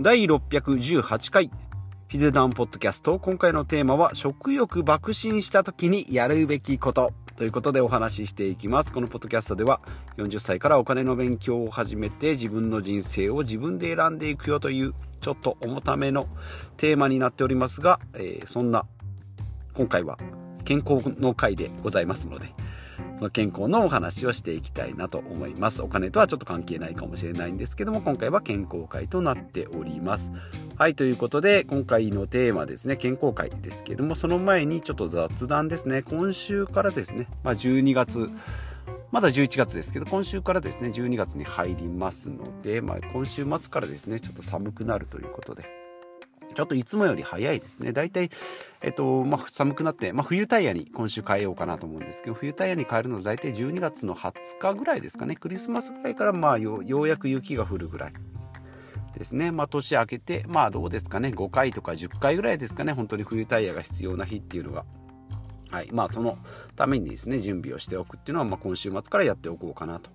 第618回。ヒデダンポッドキャスト。今回のテーマは食欲爆心した時にやるべきこと。ということでお話ししていきます。このポッドキャストでは40歳からお金の勉強を始めて自分の人生を自分で選んでいくよ。というちょっと重ためのテーマになっておりますが、えー、そんな今回は健康の回でございますので健康のお話をしていきたいなと思います。お金とはちょっと関係ないかもしれないんですけども、今回は健康会となっております。はい、ということで、今回のテーマですね、健康会ですけども、その前にちょっと雑談ですね、今週からですね、まあ、12月、まだ11月ですけど、今週からですね、12月に入りますので、まあ、今週末からですね、ちょっと寒くなるということで、ちょっといつもより早いですね。だいたい、えっと、まあ、寒くなって、まあ、冬タイヤに今週変えようかなと思うんですけど、冬タイヤに変えるのはだいたい12月の20日ぐらいですかね。クリスマスぐらいから、まあよ、ようやく雪が降るぐらい。ですね。まあ、年明けて、まあ、どうですかね。5回とか10回ぐらいですかね。本当に冬タイヤが必要な日っていうのが。はい。まあ、そのためにですね、準備をしておくっていうのは、まあ、今週末からやっておこうかなと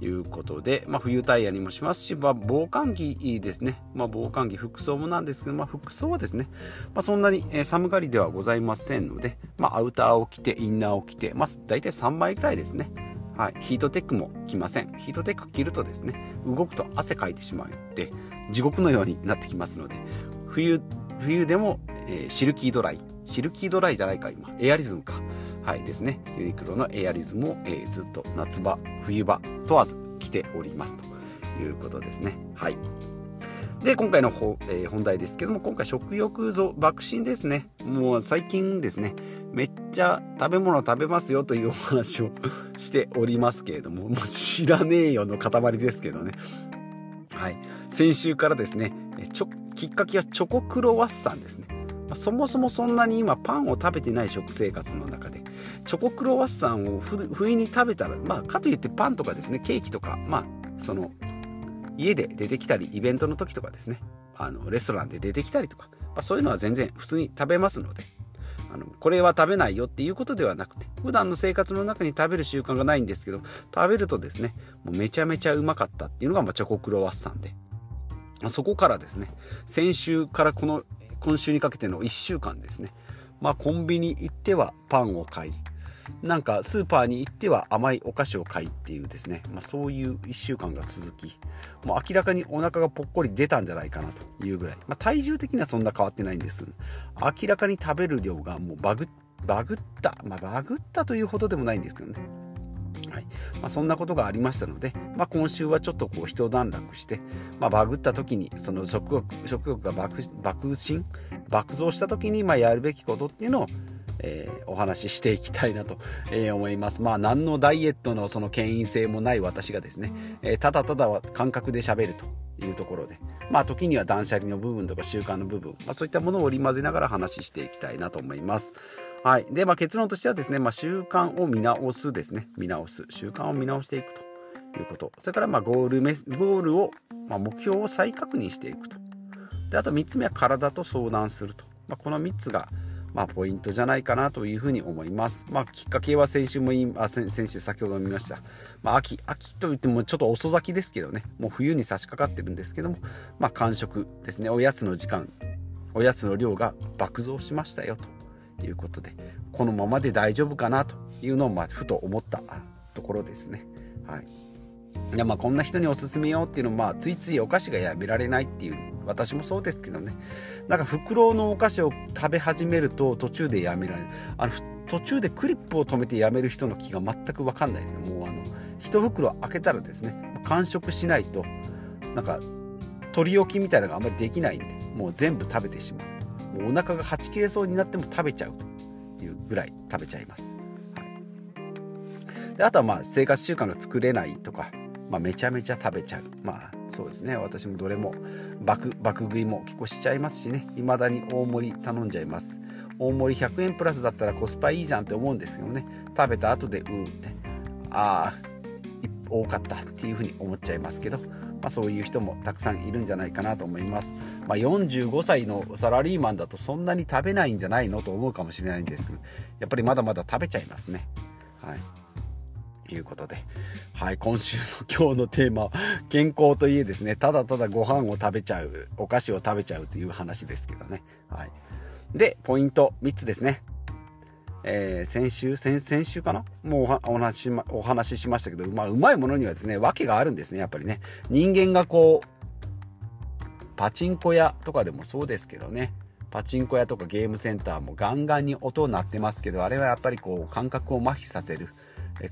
いうことで、まあ、冬タイヤにもしますし、まあ、防寒着ですね。まあ、防寒着、服装もなんですけど、まあ、服装はですね、まあ、そんなに寒がりではございませんので、まあ、アウターを着て、インナーを着て、まあ、大体3枚ぐらいですね。はい、ヒートテックも着ません。ヒートテック着るとですね、動くと汗かいてしまうで、地獄のようになってきますので、冬、冬でも、えー、シルキードライ、シルキードライじゃないか、今。エアリズムか。はいですね。ユニクロのエアリズムを、えー、ずっと夏場、冬場問わず着ておりますということですね。はい。で、今回の、えー、本題ですけども、今回食欲増爆心ですね。もう最近ですね、めっちゃ食べ物食べますよというお話をしておりますけれども、もう知らねえよの塊ですけどね。はい。先週からですね、ちょきっかけはチョコクロワッサンですね。まあ、そもそもそんなに今パンを食べてない食生活の中でチョコクロワッサンを不意に食べたらまあかといってパンとかですねケーキとかまあその家で出てきたりイベントの時とかですねあのレストランで出てきたりとか、まあ、そういうのは全然普通に食べますのであのこれは食べないよっていうことではなくて普段の生活の中に食べる習慣がないんですけど食べるとですねもうめちゃめちゃうまかったっていうのがまチョコクロワッサンで。そこからですね先週からこの今週にかけての1週間ですね。まあコンビニ行ってはパンを買い、なんかスーパーに行っては甘いお菓子を買いっていうですね、まあ、そういう1週間が続き、もう明らかにお腹がぽっこり出たんじゃないかなというぐらい、まあ、体重的にはそんな変わってないんです。明らかに食べる量がもうバグバグった、まあ、バグったというほどでもないんですけどね。はいまあ、そんなことがありましたので、まあ、今週はちょっとこう一段落して、まあ、バグった時にその食欲食欲が爆爆心爆増した時にまあやるべきことっていうのをえー、お話ししていきたいなと、えー、思います。まあ何のダイエットのその権威性もない私がですね、えー、ただただ感覚で喋るというところで、まあ時には断捨離の部分とか習慣の部分、まあそういったものを織り交ぜながら話していきたいなと思います。はい。で、まあ、結論としてはですね、まあ、習慣を見直すですね。見直す。習慣を見直していくということ。それから、まあ、ゴールメス、ゴールを、まあ、目標を再確認していくと。で、あと3つ目は体と相談すると。まあ、この3つが、まあ、ポイントじゃないかなというふうに思います。まあ、きっかけは先週も言い、あ先週先ほど見ました。まあ、秋、秋といってもちょっと遅咲きですけどね、もう冬に差し掛かってるんですけども、まあ、間食ですね、おやつの時間、おやつの量が爆増しましたよと。いうことでこのままで大丈夫かなというのをまあふと思ったところですね。はい、いやまあこんな人におすすめよっていうのもまあついついお菓子がやめられないっていう私もそうですけどね。なんか袋のお菓子を食べ始めると途中でやめられる。あの途中でクリップを止めてやめる人の気が全く分かんないですね。もうあの一袋開けたらですね完食しないとなんか取り置きみたいなのがあんまりできないんでもう全部食べてしまう。もうお腹がはち切れそうになっても食べちゃうというぐらい食べちゃいます。はい、であとはまあ生活習慣が作れないとか、まあ、めちゃめちゃ食べちゃう。まあそうですね私もどれも爆爆食いも結構しちゃいますしね未だに大盛り頼んじゃいます。大盛り100円プラスだったらコスパいいじゃんって思うんですけどね食べた後でうーってああ多かったっていうふうに思っちゃいますけどまあ、そういう人もたくさんいるんじゃないかなと思います。まあ、45歳のサラリーマンだとそんなに食べないんじゃないの？と思うかもしれないんですけど、やっぱりまだまだ食べちゃいますね。はい。いうことで、はい、今週の 今日のテーマ、健康といえですね、ただただご飯を食べちゃう、お菓子を食べちゃうという話ですけどね。はい。で、ポイント3つですね。えー、先週先、先週かな？もうお話し、お話ししましたけど、まあ、うまいものにはですね、訳があるんですね、やっぱりね。人間がこう、パチンコ屋とかでもそうですけどね、パチンコ屋とかゲームセンターもガンガンに音鳴ってますけど、あれはやっぱりこう、感覚を麻痺させる。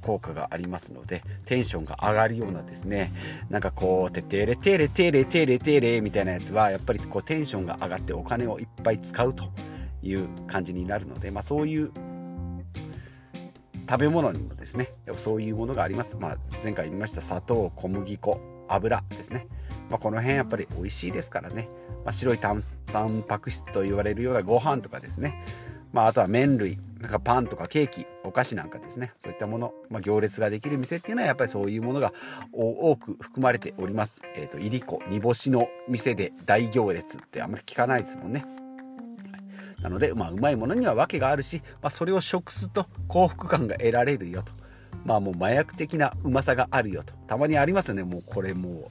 効果がありますので、テンションが上がるようなですね、なんかこう、ててれてれてれてれてれみたいなやつは、やっぱりこうテンションが上がってお金をいっぱい使うという感じになるので、まあそういう食べ物にもですね、そういうものがあります。まあ前回言いました砂糖、小麦粉、油ですね。まあ、この辺やっぱり美味しいですからね。まあ、白いタンパク質と言われるようなご飯とかですね。まあ、あとは麺類、なんかパンとかケーキ、お菓子なんかですね。そういったもの、まあ、行列ができる店っていうのはやっぱりそういうものが多く含まれております。えっ、ー、と、いりこ、煮干しの店で大行列ってあんまり聞かないですもんね。なので、まあ、うまいものには訳があるし、まあ、それを食すと幸福感が得られるよと。まあ、もう麻薬的なうまさがあるよと。たまにありますよね。もうこれも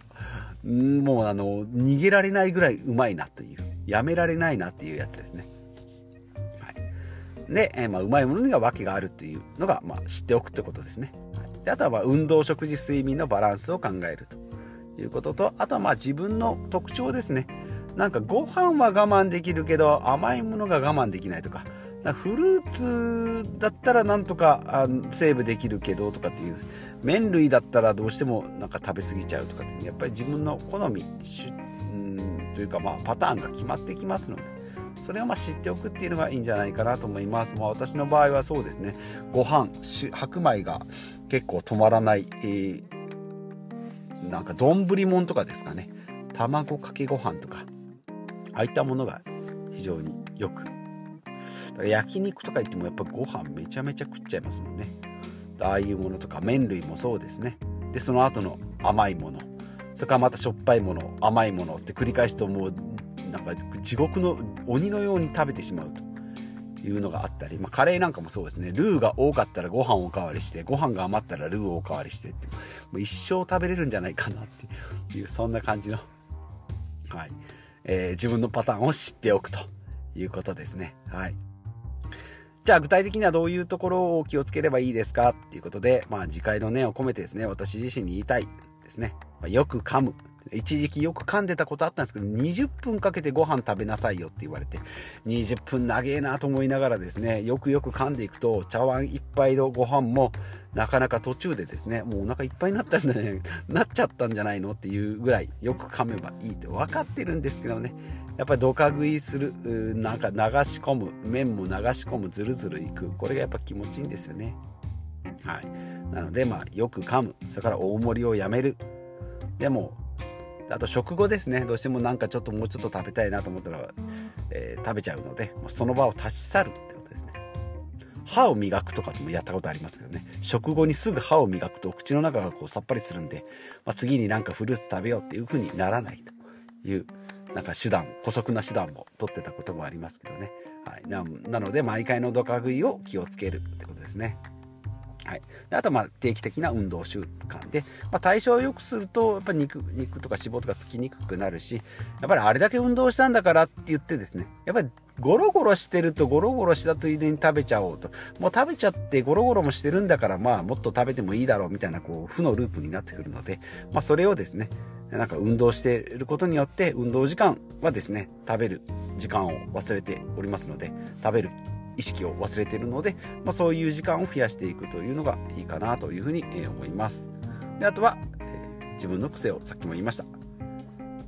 う、もうあの、逃げられないぐらいうまいなという。やめられないなっていうやつですね。はいで、え、まあ、うまいものには訳があるっていうのが、まあ、知っておくってことですね。はい、であとは、まあ、運動、食事、睡眠のバランスを考えるということと、あとは、まあ、自分の特徴ですね。なんか、ご飯は我慢できるけど、甘いものが我慢できないとか、フルーツだったらなんとかあセーブできるけどとかっていう、麺類だったらどうしてもなんか食べ過ぎちゃうとかって、やっぱり自分の好み、しうんというか、まあ、パターンが決まってきますので、それをまあ知っておくっていうのがいいんじゃないかなと思います。まあ、私の場合はそうですね、ご飯、白米が結構止まらない、えー、なんか丼もんとかですかね、卵かけご飯とか、ああいったものが非常によく。焼肉とか言ってもやっぱご飯めちゃめちゃ食っちゃいますもんね。ああいうものとか麺類もそうですね。で、その後の甘いもの。それからまたしょっぱいもの、甘いものって繰り返すともうなんか地獄の鬼のように食べてしまうというのがあったり、まあ、カレーなんかもそうですねルーが多かったらご飯をおかわりしてご飯が余ったらルーをおかわりしてってもう一生食べれるんじゃないかなっていうそんな感じの、はいえー、自分のパターンを知っておくということですね。はい。じゃあ具体的にはどういうところを気をつければいいですかっていうことで、まあ、次回の念を込めてですね私自身に言いたいですね、まあ、よく噛む。一時期よく噛んでたことあったんですけど、20分かけてご飯食べなさいよって言われて、20分長えなと思いながらですね、よくよく噛んでいくと、茶碗一杯のご飯も、なかなか途中でですね、もうお腹いっぱいになったんじゃない、なっちゃったんじゃないのっていうぐらい、よく噛めばいいって分かってるんですけどね、やっぱりどか食いする、なんか流し込む、麺も流し込む、ずるずるいく、これがやっぱ気持ちいいんですよね。はい。なので、まあ、よく噛む、それから大盛りをやめる。でも、あと食後ですね。どうしてもなんかちょっともうちょっと食べたいなと思ったら、えー、食べちゃうのでもうその場を立ち去るってことですね。歯を磨くとかもやったことありますけどね。食後にすぐ歯を磨くと口の中がこうさっぱりするんで、まあ、次になんかフルーツ食べようっていう風にならないというなんか手段姑息な手段も取ってたこともありますけどね、はい、なので毎回のドカ食いを気をつけるってことですね。はい、あとまあ定期的な運動習慣で、まあ、代謝を良くするとやっぱり肉肉とか脂肪とかつきにくくなるしやっぱりあれだけ運動したんだからって言ってですねやっぱりゴロゴロしてるとゴロゴロしたついでに食べちゃおうと。もう食べちゃってゴロゴロもしてるんだからまあもっと食べてもいいだろうみたいなこう負のループになってくるので、まあ、それをですねなんか運動していることによって運動時間はですね食べる時間を忘れておりますので食べる意識を忘れているので、まあ、そういう時間を増やしていくというのがいいかなというふうに思います。であとは、えー、自分の癖をさっきも言いました。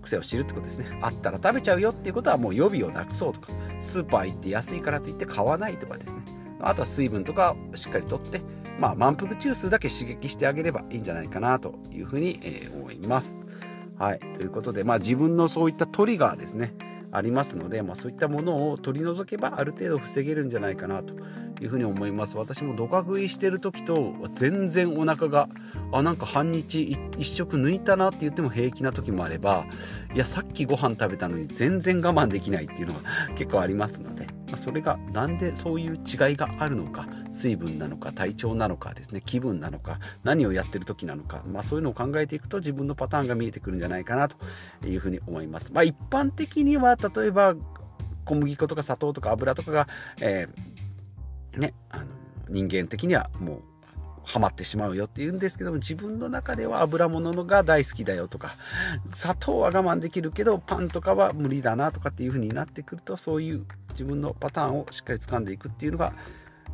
癖を知るってことですね。あったら食べちゃうよっていうことはもう予備をなくそうとか、スーパー行って安いからといって買わないとかですね。あとは水分とかをしっかりとって、まあ満腹中枢だけ刺激してあげればいいんじゃないかなというふうに、え思います。はい。ということで、まあ自分のそういったトリガーですね。ありますので、まあ、そういったものを取り除けばある程度防げるんじゃないかなというふうに思います。私もドカ食いしてる時と全然お腹があなんか半日1食抜いたなって言っても平気な時もあればいやさっきご飯食べたのに全然我慢できないっていうのが結構ありますので、まそれが何でそういう違いがあるのか水分なのか体調なのかですね気分なのか何をやってる時なのか、まあ、そういうのを考えていくと自分のパターンが見えてくるんじゃないかなというふうに思います。まあ、一般的には例えば小麦粉とか砂糖とか油とかが、えー、ね、あの人間的にはもうハマってしまうよって言うんですけども自分の中では油物が大好きだよとか砂糖は我慢できるけどパンとかは無理だなとかっていう風になってくるとそういう自分のパターンをしっかり掴んでいくっていうのが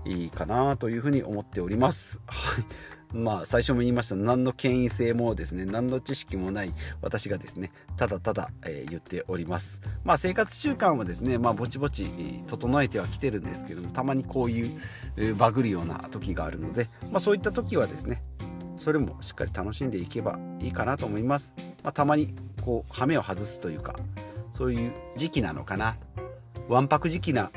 いいかなという風に思っております。はい。まあ、最初も言いました、何の権威性もですね、何の知識もない私がですね、ただただ、えー、言っております。まあ、生活習慣はですね、まあ、ぼちぼち、整えてはきてるんですけども、たまにこういう、えー、バグるような時があるので、まあ、そういった時はですね、それもしっかり楽しんでいけばいいかなと思います。まあ、たまに、こう、羽目を外すというか、そういう時期なのかな。わんぱく時期な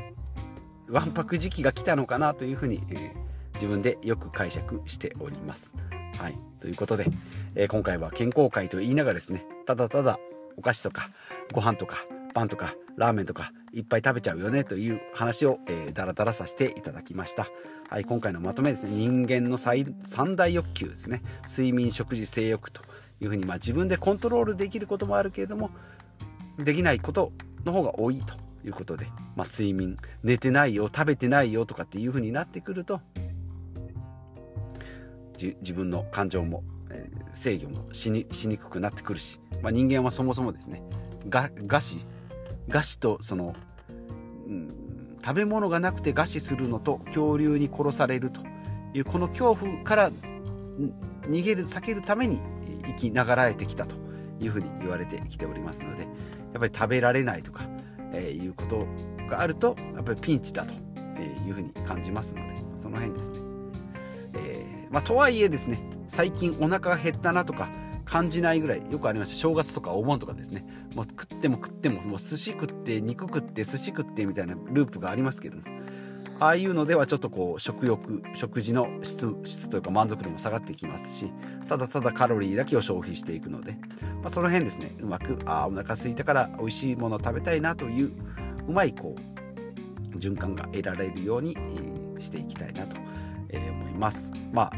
わんぱく時期が来たのかなというふうに、えー、自分でよく解釈しております。はい。ということで、えー、今回は健康会と言いながらですね、ただただお菓子とかご飯とかパンとかラーメンとかいっぱい食べちゃうよねという話を、えー、だらだらさせていただきました。はい、今回のまとめですね、人間の三大欲求ですね、睡眠、食事、性欲というふうに、まあ、自分でコントロールできることもあるけれども、できないことの方が多いということで、まあ、睡眠寝てないよ食べてないよとかっていう風になってくると自分の感情も、えー、制御もしにしにくくなってくるし、まあ、人間はそもそもですね餓死餓死とその、うん、食べ物がなくて餓死するのと恐竜に殺されるというこの恐怖から逃げる避けるために生きながらえてきたというふうに言われてきておりますのでやっぱり食べられないとかえー、いうことがあるとやっぱりピンチだというふうに感じますのでその辺ですね、え、まあ、とはいえですね最近お腹が減ったなとか感じないぐらいよくありました正月とかお盆とかですね。もう食っても食ってももう寿司食って肉食って寿司食ってみたいなループがありますけども。ああいうのではちょっとこう食欲食事の質質というか満足度も下がってきますしただただカロリーだけを消費していくので、まあ、その辺ですね。うまくああお腹空いたから美味しいものを食べたいなといううまいこう循環が得られるようにしていきたいなと思います。ます。まあ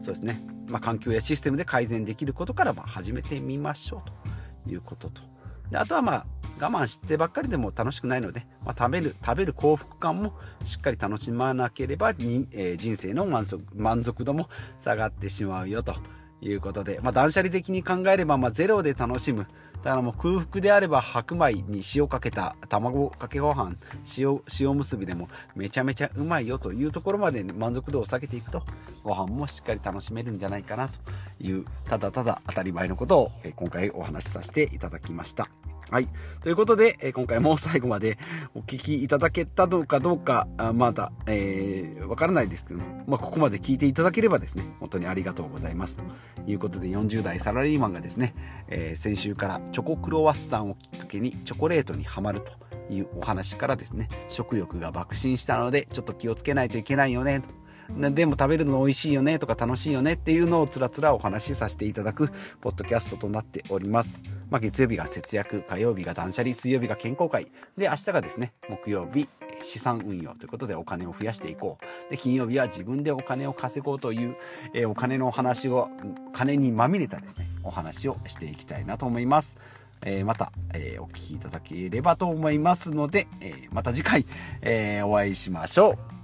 そうですね、まあ、環境やシステムで改善できることからま始めてみましょうということとであとはまあ我慢してばっかりでも楽しくないので、まあ、食べる食べる幸福感もしっかり楽しまなければに、えー、人生の満足満足度も下がってしまうよということで、まあ、断捨離的に考えれば、まあ、ゼロで楽しむ。だからもう空腹であれば白米に塩かけた卵かけご飯、塩、塩結びでもめちゃめちゃうまいよというところまで、満足度を下げていくと、ご飯もしっかり楽しめるんじゃないかなという、ただただ当たり前のことを今回お話しさせていただきました。はい。ということで、え、今回も最後までお聞きいただけたのかどうか、あまだ、えー、わからないですけども、まあ、ここまで聞いていただければですね、本当にありがとうございます。ということで、40代サラリーマンがですね、えー、先週からチョコクロワッサンをきっかけにチョコレートにはまるというお話からですね、食欲が爆心したので、ちょっと気をつけないといけないよね、とでも食べるの美味しいよねとか楽しいよねっていうのをつらつらお話しさせていただくポッドキャストとなっております。まあ、月曜日が節約、火曜日が断捨離、水曜日が健康会、で、明日がですね、木曜日、資産運用ということでお金を増やしていこう。で、金曜日は自分でお金を稼ごうという、えー、お金のお話を、金にまみれたですね、お話をしていきたいなと思います。えー、また、えー、お聞きいただければと思いますので、えまた次回、えお会いしましょう。